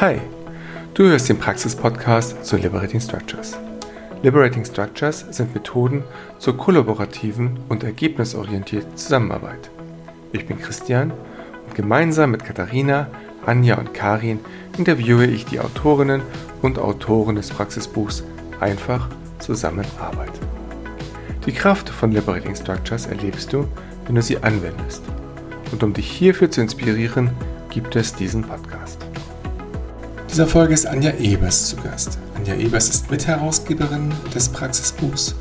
Hi, du hörst den Praxis-Podcast zu Liberating Structures. Liberating Structures sind Methoden zur kollaborativen und ergebnisorientierten Zusammenarbeit. Ich bin Christian und gemeinsam mit Katharina, Anja und Karin interviewe ich die Autorinnen und Autoren des Praxisbuchs Einfach Zusammenarbeit. Die Kraft von Liberating Structures erlebst du, wenn du sie anwendest. Und um dich hierfür zu inspirieren, gibt es diesen Podcast. Dieser Folge ist Anja Ebers zu Gast. Anja Ebers ist Mitherausgeberin des Praxisbuchs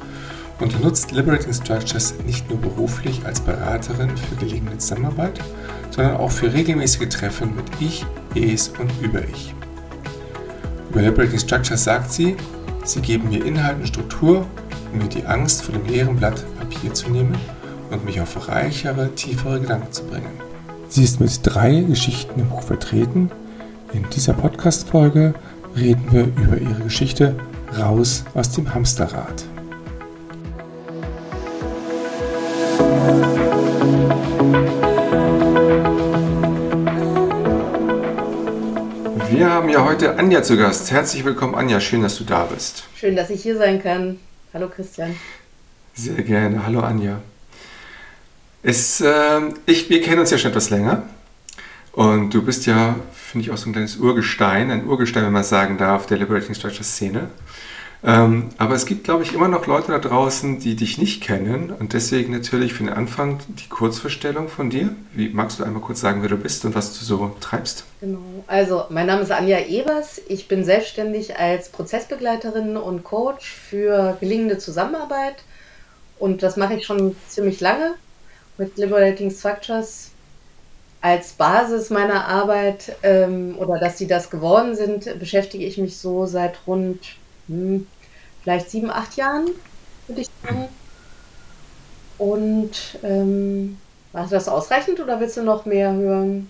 und nutzt Liberating Structures nicht nur beruflich als Beraterin für gelingende Zusammenarbeit, sondern auch für regelmäßige Treffen mit Ich, Es und Über Ich. Über Liberating Structures sagt sie, sie geben mir Inhalt und Struktur, um mir die Angst vor dem leeren Blatt Papier zu nehmen und mich auf reichere, tiefere Gedanken zu bringen. Sie ist mit drei Geschichten im Buch vertreten. In dieser Podcast-Folge reden wir über ihre Geschichte Raus aus dem Hamsterrad. Wir haben ja heute Anja zu Gast. Herzlich willkommen, Anja. Schön, dass du da bist. Schön, dass ich hier sein kann. Hallo, Christian. Sehr gerne. Hallo, Anja. Es, äh, ich, wir kennen uns ja schon etwas länger. Und du bist ja, finde ich, auch so ein kleines Urgestein, ein Urgestein, wenn man sagen darf, der Liberating Structure Szene. Ähm, aber es gibt, glaube ich, immer noch Leute da draußen, die dich nicht kennen. Und deswegen natürlich für den Anfang die Kurzvorstellung von dir. Wie magst du einmal kurz sagen, wer du bist und was du so treibst? Genau. Also, mein Name ist Anja Evers. Ich bin selbstständig als Prozessbegleiterin und Coach für gelingende Zusammenarbeit. Und das mache ich schon ziemlich lange mit Liberating Structures als Basis meiner Arbeit ähm, oder dass sie das geworden sind, beschäftige ich mich so seit rund hm, vielleicht sieben, acht Jahren, würde ich sagen. Und ähm, war das ausreichend oder willst du noch mehr hören?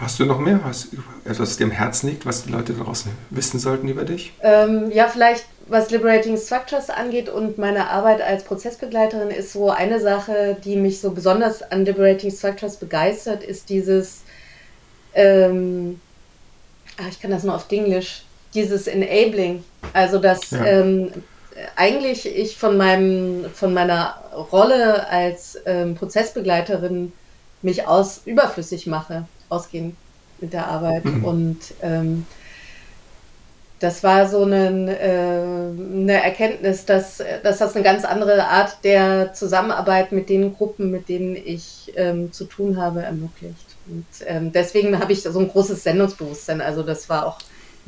Hast du noch mehr? Hast etwas, dir im Herzen liegt, was die Leute draußen wissen sollten über dich? Ähm, ja, vielleicht was Liberating Structures angeht und meine Arbeit als Prozessbegleiterin ist so eine Sache, die mich so besonders an Liberating Structures begeistert, ist dieses, ähm, ach, ich kann das nur auf Englisch, dieses Enabling. Also, dass ja. ähm, eigentlich ich von, meinem, von meiner Rolle als ähm, Prozessbegleiterin mich aus überflüssig mache, ausgehend mit der Arbeit. Mhm. Und ähm, das war so eine, äh, eine Erkenntnis, dass, dass das eine ganz andere Art der Zusammenarbeit mit den Gruppen, mit denen ich ähm, zu tun habe, ermöglicht. Und ähm, deswegen habe ich so ein großes Sendungsbewusstsein. Also das war auch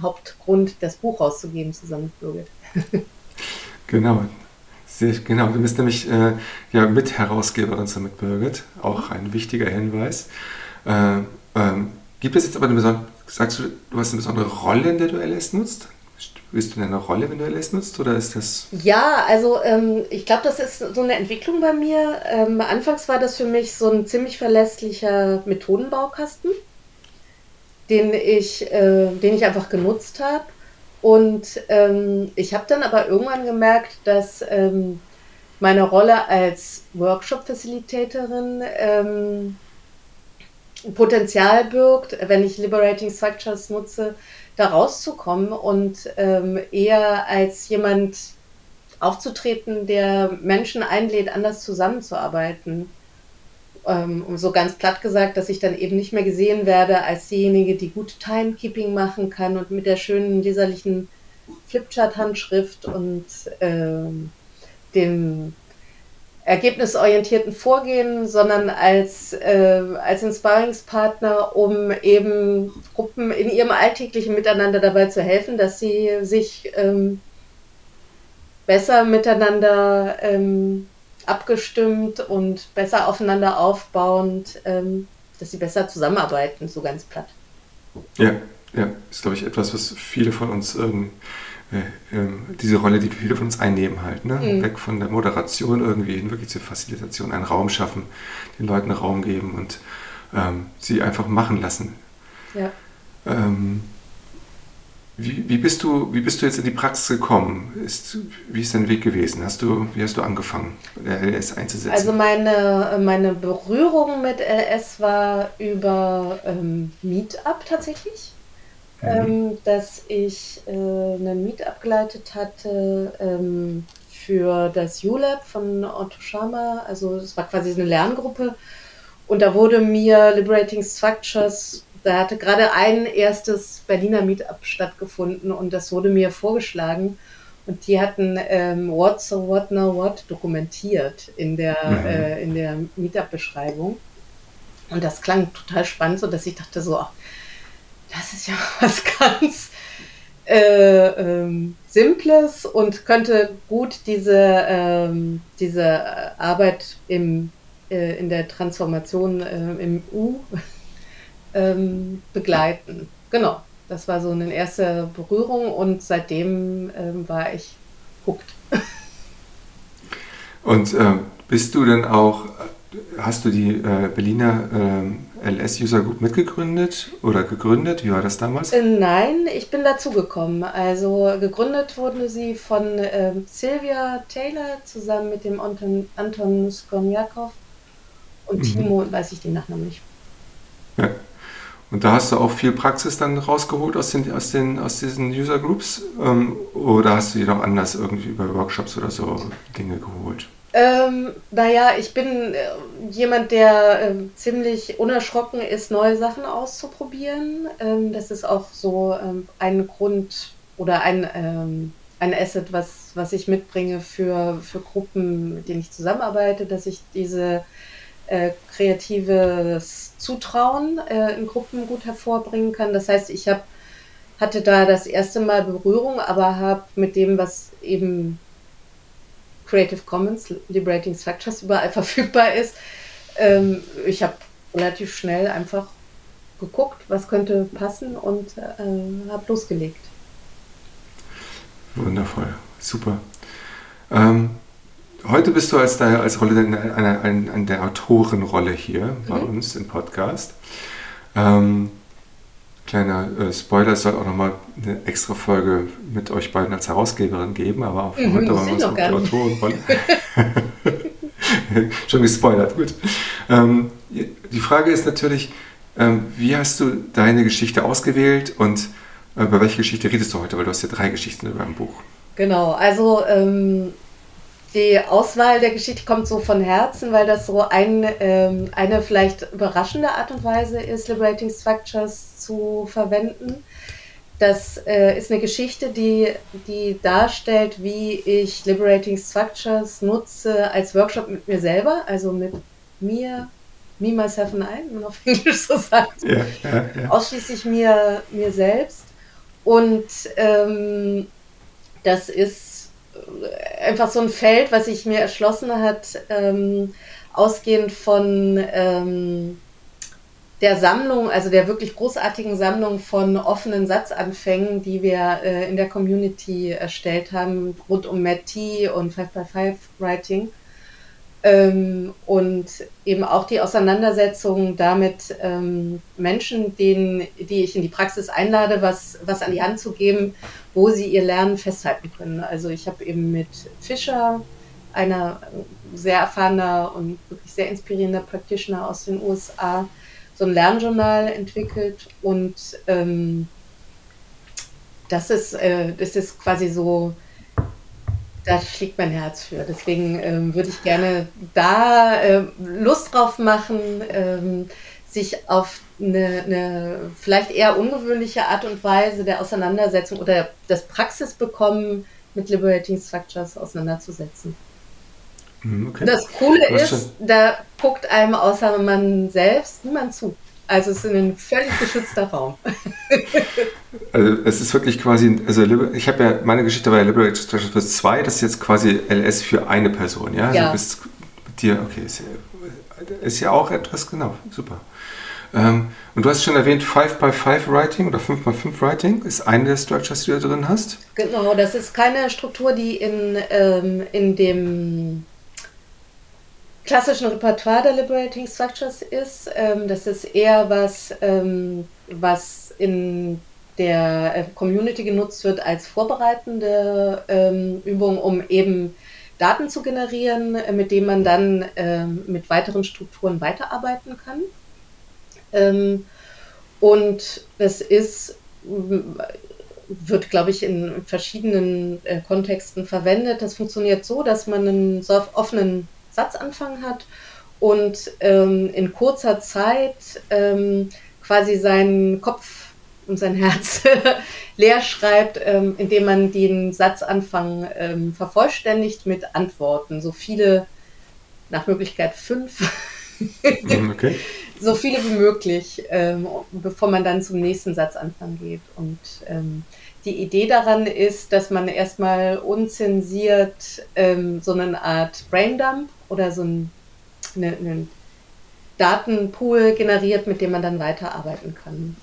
Hauptgrund, das Buch rauszugeben zusammen mit Birgit. genau. Sehr, genau, du bist nämlich äh, ja, Mitherausgeberin zusammen mit Birgit, auch ein wichtiger Hinweis. Äh, ähm, gibt es jetzt aber eine besondere Sagst du, du hast eine besondere Rolle, in der du LS nutzt? Bist du in einer Rolle, wenn du LS nutzt, oder ist das? Ja, also ähm, ich glaube, das ist so eine Entwicklung bei mir. Ähm, anfangs war das für mich so ein ziemlich verlässlicher Methodenbaukasten, den ich, äh, den ich einfach genutzt habe. Und ähm, ich habe dann aber irgendwann gemerkt, dass ähm, meine Rolle als Workshop-Facilitatorin ähm, Potenzial birgt, wenn ich Liberating Structures nutze, da rauszukommen und ähm, eher als jemand aufzutreten, der Menschen einlädt, anders zusammenzuarbeiten. Ähm, so ganz platt gesagt, dass ich dann eben nicht mehr gesehen werde als diejenige, die gut Timekeeping machen kann und mit der schönen leserlichen Flipchart-Handschrift und ähm, dem ergebnisorientierten Vorgehen, sondern als, äh, als Inspiringspartner, um eben Gruppen in ihrem alltäglichen Miteinander dabei zu helfen, dass sie sich ähm, besser miteinander ähm, abgestimmt und besser aufeinander aufbauend, ähm, dass sie besser zusammenarbeiten, so ganz platt. Ja, ja, ist glaube ich etwas, was viele von uns äh, ähm, diese Rolle, die viele von uns einnehmen halt. Ne? Mhm. Weg von der Moderation irgendwie hin, wirklich zur Facilitation, einen Raum schaffen, den Leuten Raum geben und ähm, sie einfach machen lassen. Ja. Ähm, wie, wie, bist du, wie bist du jetzt in die Praxis gekommen? Ist, wie ist dein Weg gewesen? Hast du, wie hast du angefangen, LS einzusetzen? Also meine, meine Berührung mit LS war über ähm, Meetup tatsächlich mhm. ähm, dass ich äh, einen Meet abgeleitet hatte ähm, für das ULab von Otto Schama. Also das war quasi eine Lerngruppe. Und da wurde mir Liberating Structures, da hatte gerade ein erstes Berliner Meetup stattgefunden und das wurde mir vorgeschlagen. Und die hatten ähm, What so What Now What dokumentiert in der, mhm. äh, in der Meetup-Beschreibung. Und das klang total spannend, so dass ich dachte so, ach, das ist ja was ganz äh, ähm, Simples und könnte gut diese, ähm, diese Arbeit im, äh, in der Transformation äh, im U ähm, begleiten. Genau, das war so eine erste Berührung und seitdem ähm, war ich hooked. Und äh, bist du denn auch Hast du die äh, Berliner äh, LS-User Group mitgegründet oder gegründet? Wie war das damals? Äh, nein, ich bin dazugekommen. Also gegründet wurde sie von ähm, Sylvia Taylor zusammen mit dem Anton, Anton Skomjakov und mhm. Timo, weiß ich den Nachnamen nicht. Ja. Und da hast du auch viel Praxis dann rausgeholt aus, den, aus, den, aus diesen User Groups? Ähm, oder hast du dir noch anders irgendwie über Workshops oder so Dinge geholt? Ähm, naja, ich bin äh, jemand, der äh, ziemlich unerschrocken ist, neue Sachen auszuprobieren. Ähm, das ist auch so ähm, ein Grund oder ein, ähm, ein Asset, was, was ich mitbringe für, für Gruppen, mit denen ich zusammenarbeite, dass ich diese äh, kreatives Zutrauen äh, in Gruppen gut hervorbringen kann. Das heißt, ich hab, hatte da das erste Mal Berührung, aber habe mit dem, was eben Creative Commons, Liberating Structures überall verfügbar ist. Ähm, ich habe relativ schnell einfach geguckt, was könnte passen und äh, habe losgelegt. Wundervoll, super. Ähm, heute bist du als, als Rolle in, einer, in, in der Autorenrolle hier bei mhm. uns im Podcast. Ähm, Kleiner äh, Spoiler, es soll auch nochmal eine extra Folge mit euch beiden als Herausgeberin geben, aber auch mhm, heute wollen wir uns die Autorenrolle. Schon gespoilert, gut. Ähm, die Frage ist natürlich, ähm, wie hast du deine Geschichte ausgewählt und äh, über welche Geschichte redest du heute? Weil du hast ja drei Geschichten in deinem Buch. Genau, also ähm, die Auswahl der Geschichte kommt so von Herzen, weil das so ein, ähm, eine vielleicht überraschende Art und Weise ist, Liberating Structures zu verwenden. Das äh, ist eine Geschichte, die, die darstellt, wie ich Liberating Structures nutze als Workshop mit mir selber, also mit mir, me, myself and I, wenn man auf Englisch so sagt. Ja, ja, ja. Ausschließlich mir, mir selbst. Und ähm, das ist einfach so ein Feld, was sich mir erschlossen hat, ähm, ausgehend von ähm, der Sammlung, also der wirklich großartigen Sammlung von offenen Satzanfängen, die wir äh, in der Community erstellt haben, rund um Matt T und 5x5 Writing. Ähm, und eben auch die Auseinandersetzung damit, ähm, Menschen, denen, die ich in die Praxis einlade, was, was an die Hand zu geben, wo sie ihr Lernen festhalten können. Also ich habe eben mit Fischer, einer sehr erfahrener und wirklich sehr inspirierender Practitioner aus den USA, so ein Lernjournal entwickelt und ähm, das ist, äh, das ist quasi so da schlägt mein Herz für. Deswegen ähm, würde ich gerne da äh, Lust drauf machen, ähm, sich auf eine, eine, vielleicht eher ungewöhnliche Art und Weise der Auseinandersetzung oder das Praxisbekommen mit Liberating Structures auseinanderzusetzen. Hm, okay. Das Coole ist, da guckt einem außer man selbst niemand zu. Also es ist ein völlig geschützter Raum. also es ist wirklich quasi, also ich habe ja, meine Geschichte war ja Liberated Structures für zwei, das ist jetzt quasi LS für eine Person, ja? Also ja. bist mit dir, okay, ist ja, ist ja auch etwas, genau, super. Ähm, und du hast schon erwähnt, 5x5 Writing oder 5x5 Writing ist eine der Structures, die du da drin hast. Genau, das ist keine Struktur, die in, ähm, in dem klassischen Repertoire der Liberating Structures ist. Ähm, das ist eher was, ähm, was in der äh, Community genutzt wird als vorbereitende ähm, Übung, um eben Daten zu generieren, äh, mit denen man dann ähm, mit weiteren Strukturen weiterarbeiten kann. Ähm, und es ist wird, glaube ich, in verschiedenen äh, Kontexten verwendet. Das funktioniert so, dass man einen so offenen Satzanfang hat und ähm, in kurzer Zeit ähm, quasi seinen Kopf und sein Herz leer schreibt, ähm, indem man den Satzanfang ähm, vervollständigt mit Antworten. So viele, nach Möglichkeit fünf. Mhm, okay. so viele wie möglich, ähm, bevor man dann zum nächsten Satzanfang geht. Und ähm, die Idee daran ist, dass man erstmal unzensiert ähm, so eine Art Braindump oder so ein, eine, einen Datenpool generiert, mit dem man dann weiterarbeiten kann.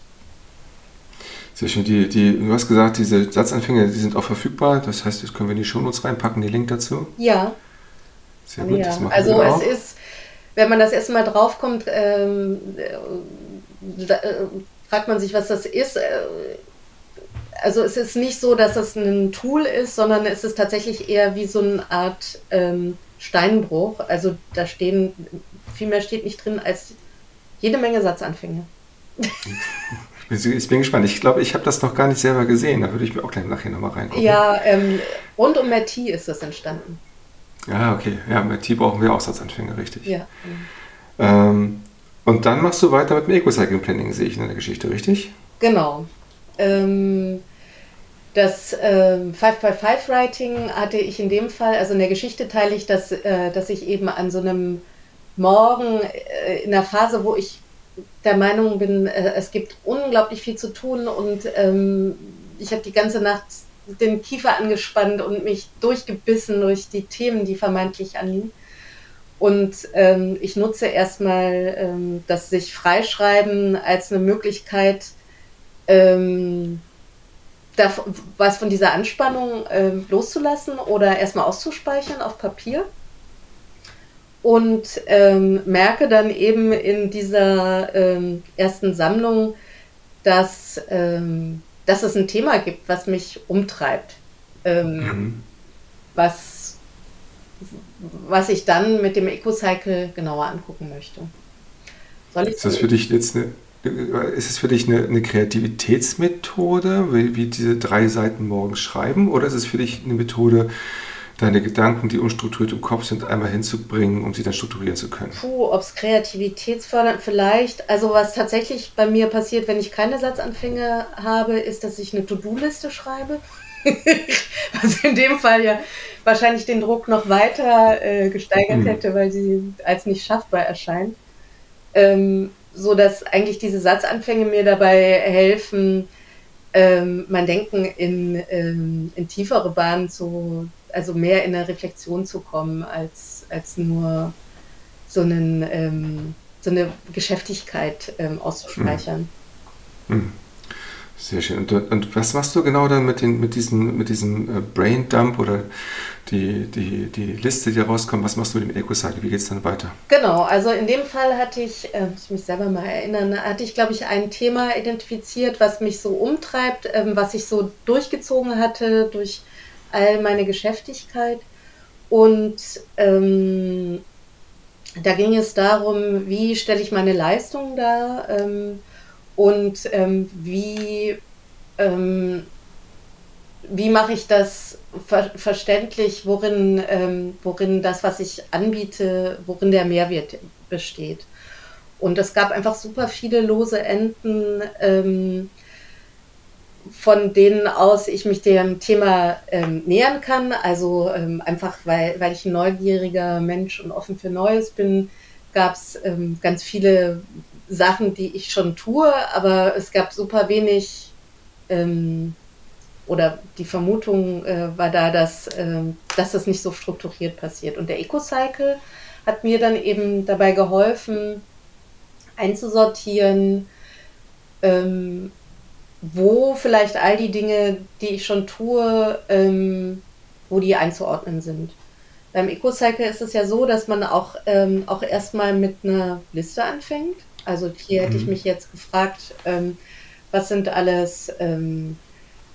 Sehr schön. Die, die, du hast gesagt, diese Satzanfänge, die sind auch verfügbar. Das heißt, das können wir in die Shownotes reinpacken, den Link dazu. Ja. Sehr gut, ja. das machen also wir auch. es ist, wenn man das erste Mal draufkommt, ähm, da, äh, fragt man sich, was das ist. Äh, also es ist nicht so, dass das ein Tool ist, sondern es ist tatsächlich eher wie so eine Art ähm, Steinbruch. Also da stehen, viel mehr steht nicht drin als jede Menge Satzanfänge. Ich bin gespannt. Ich glaube, ich habe das noch gar nicht selber gesehen. Da würde ich mir auch gleich nachher nochmal reingucken. Ja, ähm, rund um Merti ist das entstanden. Ja, okay. Ja, Merti brauchen wir auch Satzanfänge, richtig. Ja. Ähm, und dann machst du weiter mit dem Eco-Cycling Planning, sehe ich in der Geschichte, richtig? Genau. Ähm, das äh, 5x5-Writing hatte ich in dem Fall, also in der Geschichte teile ich das, äh, dass ich eben an so einem Morgen äh, in der Phase, wo ich der Meinung bin, äh, es gibt unglaublich viel zu tun und ähm, ich habe die ganze Nacht den Kiefer angespannt und mich durchgebissen durch die Themen, die vermeintlich anliegen. Und ähm, ich nutze erstmal ähm, das sich freischreiben als eine Möglichkeit, ähm, was von dieser Anspannung äh, loszulassen oder erstmal auszuspeichern auf Papier. Und ähm, merke dann eben in dieser ähm, ersten Sammlung, dass, ähm, dass es ein Thema gibt, was mich umtreibt. Ähm, mhm. Was, was ich dann mit dem EcoCycle genauer angucken möchte. Soll ich ist das für dich jetzt eine ist es für dich eine, eine Kreativitätsmethode, wie, wie, diese drei Seiten morgens schreiben, oder ist es für dich eine Methode, deine Gedanken, die unstrukturiert im Kopf sind, einmal hinzubringen, um sie dann strukturieren zu können? Puh, ob es kreativitätsfördernd vielleicht. Also was tatsächlich bei mir passiert, wenn ich keine Satzanfänge habe, ist, dass ich eine To-Do-Liste schreibe. was in dem Fall ja wahrscheinlich den Druck noch weiter äh, gesteigert mhm. hätte, weil sie als nicht schaffbar erscheint. Ähm, so dass eigentlich diese Satzanfänge mir dabei helfen, ähm, mein Denken in, ähm, in tiefere Bahnen zu, also mehr in eine Reflexion zu kommen, als, als nur so, einen, ähm, so eine Geschäftigkeit ähm, auszuspeichern. Mhm. Mhm. Sehr schön. Und, und, was machst du genau dann mit, den, mit, diesen, mit diesem äh, Brain Dump oder die, die, die Liste, die rauskommt? Was machst du mit dem Eco-Cycle? Wie geht es dann weiter? Genau, also in dem Fall hatte ich, äh, muss ich mich selber mal erinnern, hatte ich, glaube ich, ein Thema identifiziert, was mich so umtreibt, ähm, was ich so durchgezogen hatte durch all meine Geschäftigkeit. Und ähm, da ging es darum, wie stelle ich meine Leistung dar? Ähm, und ähm, wie, ähm, wie mache ich das ver verständlich, worin, ähm, worin das, was ich anbiete, worin der Mehrwert besteht. Und es gab einfach super viele lose Enden, ähm, von denen aus ich mich dem Thema ähm, nähern kann. Also ähm, einfach, weil, weil ich ein neugieriger Mensch und offen für Neues bin, gab es ganz viele Sachen, die ich schon tue, aber es gab super wenig ähm, oder die Vermutung äh, war da, dass, äh, dass das nicht so strukturiert passiert. Und der EcoCycle hat mir dann eben dabei geholfen, einzusortieren, ähm, wo vielleicht all die Dinge, die ich schon tue, ähm, wo die einzuordnen sind. Beim EcoCycle ist es ja so, dass man auch, ähm, auch erstmal mit einer Liste anfängt also hier hätte ich mhm. mich jetzt gefragt, ähm, was sind alles ähm,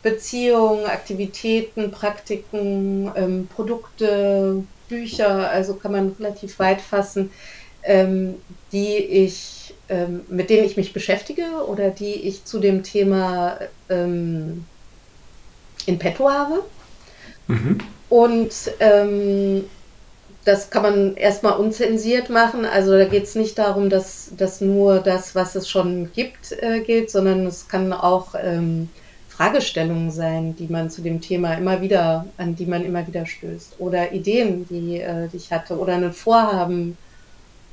Beziehungen, Aktivitäten, Praktiken, ähm, Produkte, Bücher, also kann man relativ weit fassen, ähm, die ich ähm, mit denen ich mich beschäftige oder die ich zu dem Thema ähm, in petto habe. Mhm. Und das kann man erstmal unzensiert machen. Also da geht es nicht darum, dass, dass nur das, was es schon gibt, äh, gilt, sondern es kann auch ähm, Fragestellungen sein, die man zu dem Thema immer wieder, an die man immer wieder stößt. Oder Ideen, die, äh, die ich hatte. Oder ein Vorhaben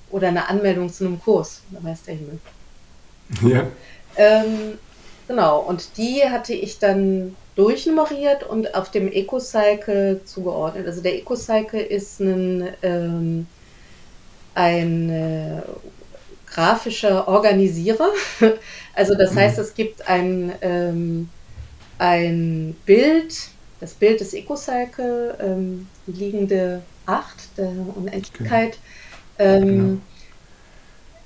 oder eine Anmeldung zu einem Kurs. Da weiß der Himmel. Ja. Ähm, genau, und die hatte ich dann durchnummeriert und auf dem EcoCycle zugeordnet. Also der EcoCycle ist ein, ähm, ein äh, grafischer Organisierer. Also das mhm. heißt, es gibt ein, ähm, ein Bild, das Bild des EcoCycle, ähm, die liegende Acht der Unendlichkeit, genau. genau.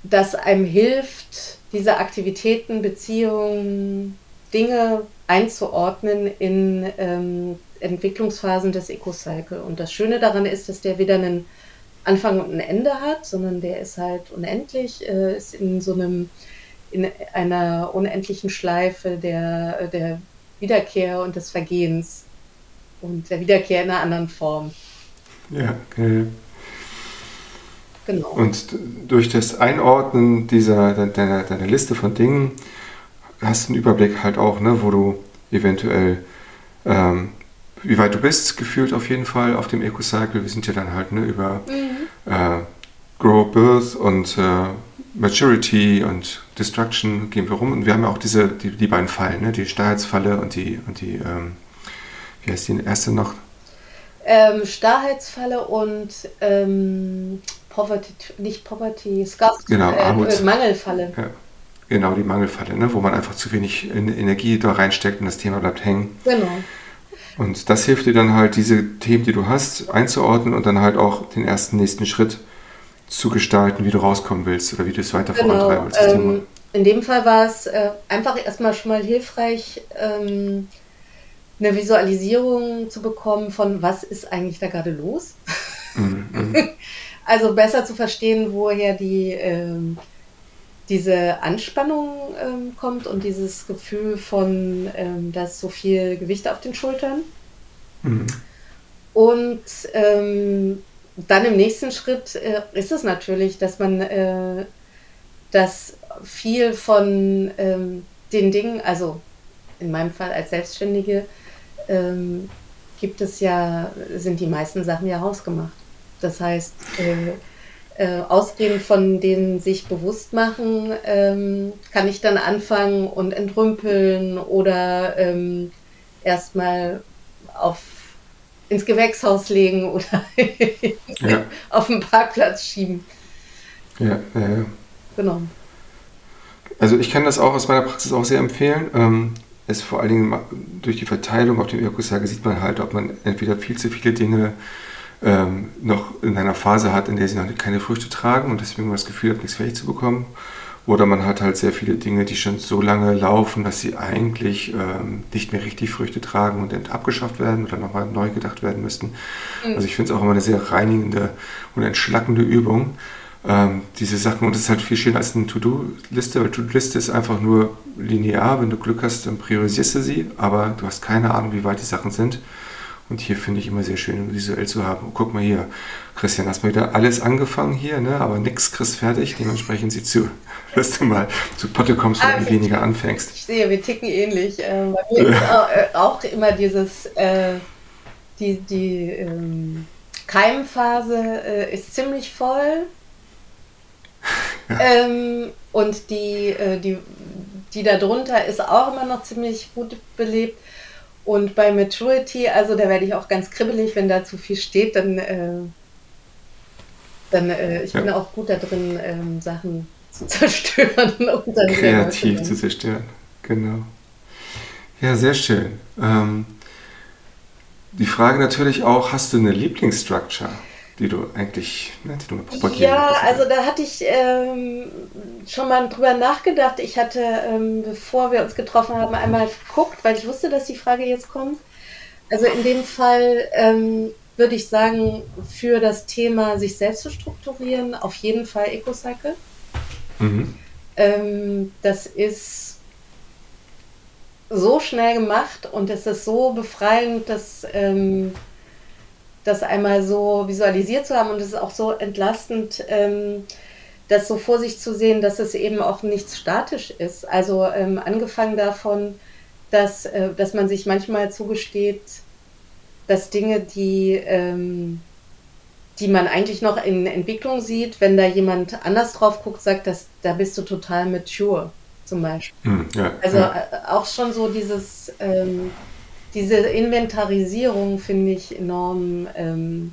das einem hilft, diese Aktivitäten, Beziehungen, Dinge einzuordnen in ähm, Entwicklungsphasen des EcoCycle. Und das Schöne daran ist, dass der weder einen Anfang und ein Ende hat, sondern der ist halt unendlich, äh, ist in so einem, in einer unendlichen Schleife der, der Wiederkehr und des Vergehens und der Wiederkehr in einer anderen Form. Ja, okay. Genau. Und durch das Einordnen dieser deiner, deiner Liste von Dingen hast du einen Überblick halt auch, ne, wo du eventuell, ähm, wie weit du bist, gefühlt auf jeden Fall auf dem Eco-Cycle. Wir sind ja dann halt ne, über mhm. äh, Grow, Birth und äh, Maturity und Destruction gehen wir rum. Und wir haben ja auch diese, die, die beiden Fallen, ne, die Starrheitsfalle und die, und die ähm, wie heißt die erste noch? Ähm, Starrheitsfalle und ähm, Poverty, nicht Poverty, Scarcity, genau, äh, Mangelfalle. Ja. Genau, die Mangelfalle, ne? wo man einfach zu wenig Energie da reinsteckt und das Thema bleibt hängen. Genau. Und das hilft dir dann halt, diese Themen, die du hast, einzuordnen und dann halt auch den ersten nächsten Schritt zu gestalten, wie du rauskommen willst oder wie du es weiter genau. vorantreiben willst. Ähm, in dem Fall war es äh, einfach erstmal schon mal hilfreich, ähm, eine Visualisierung zu bekommen von, was ist eigentlich da gerade los. Mhm, mhm. also besser zu verstehen, woher die ähm, diese Anspannung ähm, kommt und dieses Gefühl von, ähm, da ist so viel Gewicht auf den Schultern. Mhm. Und ähm, dann im nächsten Schritt äh, ist es natürlich, dass man äh, das viel von ähm, den Dingen, also in meinem Fall als Selbstständige, ähm, gibt es ja, sind die meisten Sachen ja hausgemacht. Das heißt, äh, äh, ausgehend von den sich bewusst machen, ähm, kann ich dann anfangen und entrümpeln oder ähm, erstmal auf ins Gewächshaus legen oder ja. auf den Parkplatz schieben. Ja, ja, ja. Genau. Also ich kann das auch aus meiner Praxis auch sehr empfehlen. Ähm, es vor allen Dingen durch die Verteilung auf dem Ökosage sieht man halt, ob man entweder viel zu viele Dinge ähm, noch in einer Phase hat, in der sie noch keine Früchte tragen und deswegen das Gefühl hat, nichts fertig zu bekommen. Oder man hat halt sehr viele Dinge, die schon so lange laufen, dass sie eigentlich ähm, nicht mehr richtig Früchte tragen und abgeschafft werden oder nochmal neu gedacht werden müssten. Mhm. Also ich finde es auch immer eine sehr reinigende und entschlackende Übung, ähm, diese Sachen. Und es ist halt viel schöner als eine To-Do-Liste, weil To-Do-Liste ist einfach nur linear. Wenn du Glück hast, dann priorisierst du sie, aber du hast keine Ahnung, wie weit die Sachen sind. Und hier finde ich immer sehr schön, visuell zu haben. guck mal hier, Christian, hast mal wieder alles angefangen hier, ne? aber nichts kriegst fertig. Dementsprechend sieh zu, dass du mal zu Potte kommst und ah, weniger anfängst. Ich sehe, wir ticken ähnlich. Ähm, bei mir ist auch, äh, auch, immer dieses, äh, die, die ähm, Keimphase äh, ist ziemlich voll. Ja. Ähm, und die, äh, die, die darunter ist auch immer noch ziemlich gut belebt. Und bei Maturity, also da werde ich auch ganz kribbelig, wenn da zu viel steht, dann, äh, dann äh, ich ja. bin auch gut da drin, ähm, Sachen zu zerstören und dann kreativ zu zerstören. Genau. Ja, sehr schön. Ähm, die Frage natürlich auch, hast du eine Lieblingsstructure? Die du eigentlich, ne, die du propagieren Ja, also da hatte ich ähm, schon mal drüber nachgedacht. Ich hatte, ähm, bevor wir uns getroffen haben, einmal geguckt, weil ich wusste, dass die Frage jetzt kommt. Also in dem Fall ähm, würde ich sagen, für das Thema sich selbst zu strukturieren, auf jeden Fall EcoCycle. Mhm. ähm, das ist so schnell gemacht und es ist so befreiend, dass ähm, das einmal so visualisiert zu haben und es ist auch so entlastend, ähm, das so vor sich zu sehen, dass es eben auch nichts statisch ist. Also ähm, angefangen davon, dass, äh, dass man sich manchmal zugesteht, dass Dinge, die, ähm, die man eigentlich noch in Entwicklung sieht, wenn da jemand anders drauf guckt, sagt, dass, da bist du total mature zum Beispiel. Hm, ja, also ja. Äh, auch schon so dieses, ähm, diese Inventarisierung finde ich enorm ähm,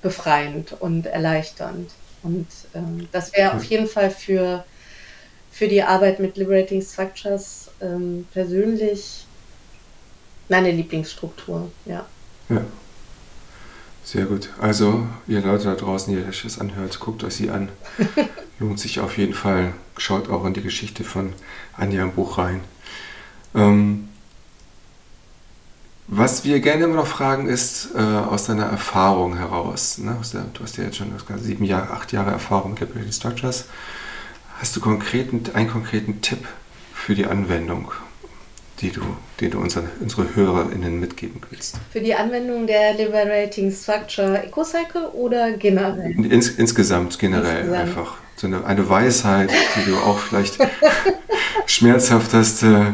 befreiend und erleichternd. Und ähm, das wäre auf jeden Fall für, für die Arbeit mit Liberating Structures ähm, persönlich meine Lieblingsstruktur, ja. Ja. Sehr gut. Also, ihr Leute da draußen, die euch das anhört, guckt euch sie an. Lohnt sich auf jeden Fall. Schaut auch in die Geschichte von Anja im Buch rein. Ähm, was wir gerne immer noch fragen ist, äh, aus deiner Erfahrung heraus, ne? der, du hast ja jetzt schon sieben Jahre, acht Jahre Erfahrung mit Liberating Structures, hast du konkreten, einen konkreten Tipp für die Anwendung, die du, den du unseren, unsere HörerInnen mitgeben willst? Für die Anwendung der Liberating Structure EcoCycle oder generell? Ins, insgesamt, generell insgesamt. einfach. So eine, eine Weisheit, die du auch vielleicht schmerzhaft hast. Äh,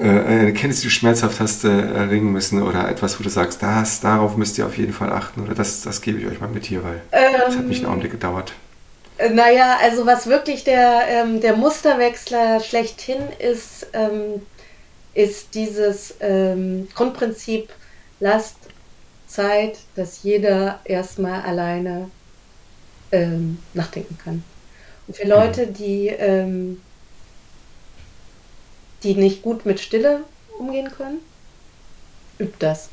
eine Kenntnis, die du schmerzhaft hast äh, erringen müssen oder etwas, wo du sagst, das, darauf müsst ihr auf jeden Fall achten oder das, das gebe ich euch mal mit hier, weil ähm, das hat mich einen Augenblick gedauert. Äh, naja, also was wirklich der, ähm, der Musterwechsler schlechthin ist, ähm, ist dieses ähm, Grundprinzip, lasst Zeit, dass jeder erstmal alleine ähm, nachdenken kann. Und für Leute, mhm. die ähm, die nicht gut mit Stille umgehen können? Übt das.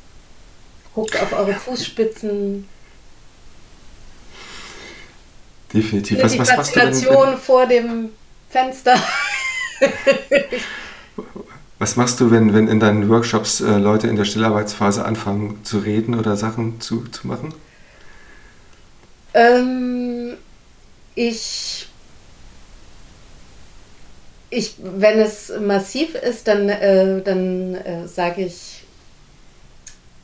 Guckt auf eure Fußspitzen. Definitiv. Was, was machst du denn, wenn, vor dem Fenster. was machst du, wenn, wenn in deinen Workshops äh, Leute in der Stillarbeitsphase anfangen zu reden oder Sachen zu, zu machen? Ähm, ich ich, wenn es massiv ist, dann, äh, dann äh, sage ich,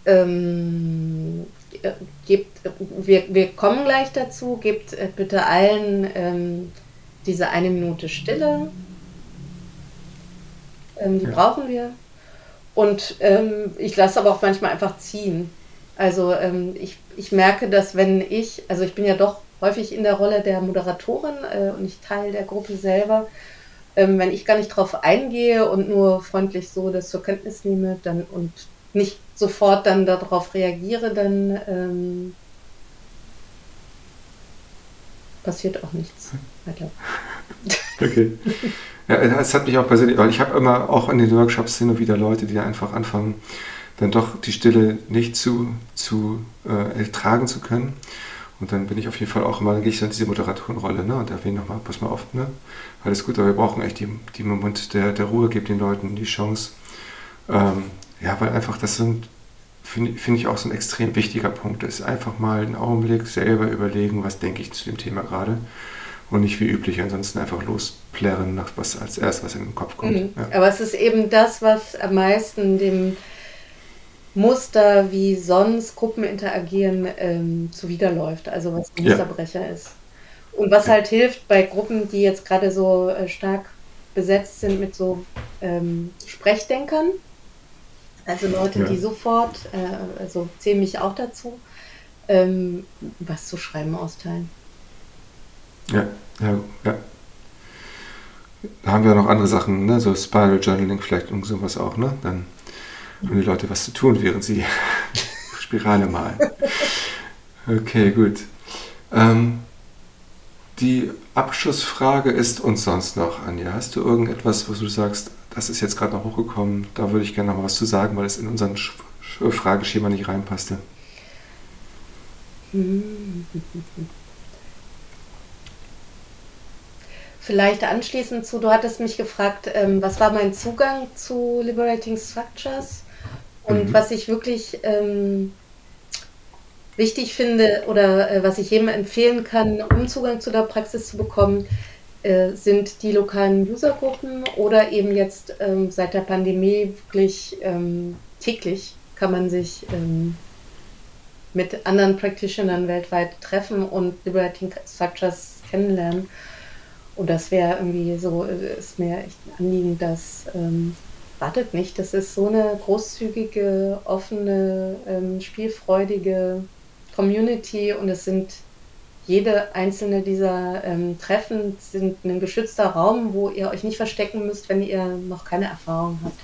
ähm, gebt, wir, wir kommen gleich dazu, gebt äh, bitte allen ähm, diese eine Minute Stille. Ähm, die ja. brauchen wir. Und ähm, ich lasse aber auch manchmal einfach ziehen. Also ähm, ich, ich merke, dass wenn ich, also ich bin ja doch häufig in der Rolle der Moderatorin äh, und nicht Teil der Gruppe selber, ähm, wenn ich gar nicht drauf eingehe und nur freundlich so das zur Kenntnis nehme dann und nicht sofort dann darauf reagiere, dann ähm, passiert auch nichts weiter. Okay. Ja, es hat mich auch persönlich, weil ich habe immer auch in den Workshops hin und wieder Leute, die einfach anfangen, dann doch die Stille nicht zu, zu äh, ertragen zu können. Und dann bin ich auf jeden Fall auch immer, dann gehe ich dann diese Moderatorenrolle ne, und erwähne nochmal, pass mal auf, ne, alles gut, aber wir brauchen echt die, die Moment der, der Ruhe, gibt den Leuten die Chance. Ähm, ja, weil einfach das sind, finde find ich auch so ein extrem wichtiger Punkt ist. Einfach mal einen Augenblick selber überlegen, was denke ich zu dem Thema gerade und nicht wie üblich ansonsten einfach losplärren, nach was als erstes, was in den Kopf kommt. Mhm. Ja. Aber es ist eben das, was am meisten dem Muster, wie sonst Gruppen interagieren, ähm, zuwiderläuft, also was ein Musterbrecher ja. ist. Und was halt hilft bei Gruppen, die jetzt gerade so äh, stark besetzt sind mit so ähm, Sprechdenkern, also Leute, ja. die sofort, äh, also zähle mich auch dazu, ähm, was zu schreiben austeilen. Ja, ja, ja. Da haben wir noch andere Sachen, ne? so Spiral Journaling vielleicht und sowas auch, ne? Dann haben die Leute was zu tun, während sie Spirale malen. Okay, gut. Ähm, die Abschlussfrage ist uns sonst noch, Anja. Hast du irgendetwas, wo du sagst, das ist jetzt gerade noch hochgekommen, da würde ich gerne noch mal was zu sagen, weil es in unseren Frageschema nicht reinpasste? Vielleicht anschließend zu, du hattest mich gefragt, ähm, was war mein Zugang zu Liberating Structures? Und mhm. was ich wirklich ähm, wichtig finde oder äh, was ich jedem empfehlen kann, um Zugang zu der Praxis zu bekommen, äh, sind die lokalen Usergruppen oder eben jetzt ähm, seit der Pandemie wirklich ähm, täglich kann man sich ähm, mit anderen Practitionern weltweit treffen und Liberating Structures kennenlernen. Und das wäre irgendwie so, äh, ist mir echt ein Anliegen, dass ähm, wartet nicht, das ist so eine großzügige, offene, ähm, spielfreudige Community und es sind jede einzelne dieser ähm, Treffen sind ein geschützter Raum, wo ihr euch nicht verstecken müsst, wenn ihr noch keine Erfahrung habt.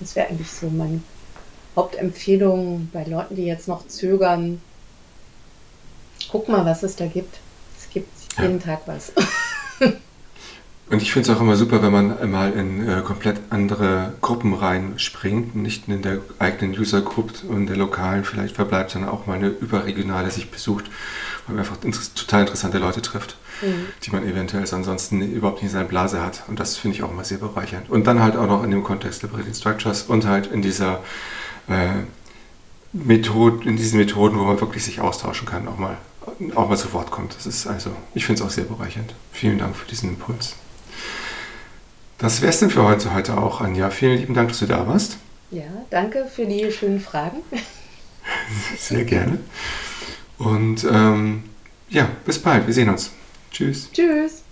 Das wäre eigentlich so meine Hauptempfehlung bei Leuten, die jetzt noch zögern. Guck mal, was es da gibt. Es gibt jeden ja. Tag was. Und ich finde es auch immer super, wenn man mal in äh, komplett andere Gruppen reinspringt, nicht in der eigenen User Group und der lokalen vielleicht verbleibt, sondern auch mal eine überregionale sich besucht, weil man einfach total interessante Leute trifft, mhm. die man eventuell ansonsten überhaupt nicht in seiner Blase hat. Und das finde ich auch immer sehr bereichernd. Und dann halt auch noch in dem Kontext Liberating Structures und halt in dieser äh, Methode, in diesen Methoden, wo man wirklich sich austauschen kann, auch mal, auch mal zu Wort kommt. Das ist also, ich finde es auch sehr bereichernd. Vielen Dank für diesen Impuls. Das wäre es denn für heute, heute auch, Anja. Vielen lieben Dank, dass du da warst. Ja, danke für die schönen Fragen. Sehr gerne. Und ähm, ja, bis bald. Wir sehen uns. Tschüss. Tschüss.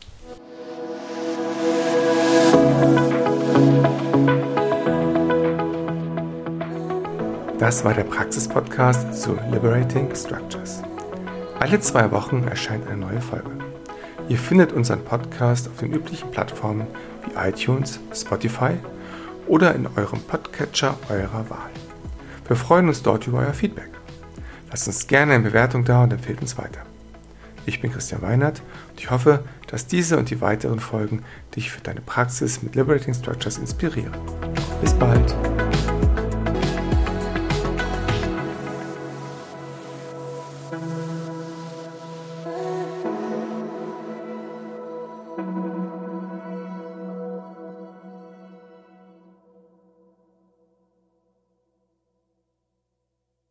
Das war der Praxis-Podcast zu Liberating Structures. Alle zwei Wochen erscheint eine neue Folge. Ihr findet unseren Podcast auf den üblichen Plattformen wie iTunes, Spotify oder in eurem Podcatcher eurer Wahl. Wir freuen uns dort über euer Feedback. Lasst uns gerne eine Bewertung da und empfehlt uns weiter. Ich bin Christian Weinert und ich hoffe, dass diese und die weiteren Folgen dich für deine Praxis mit Liberating Structures inspirieren. Bis bald!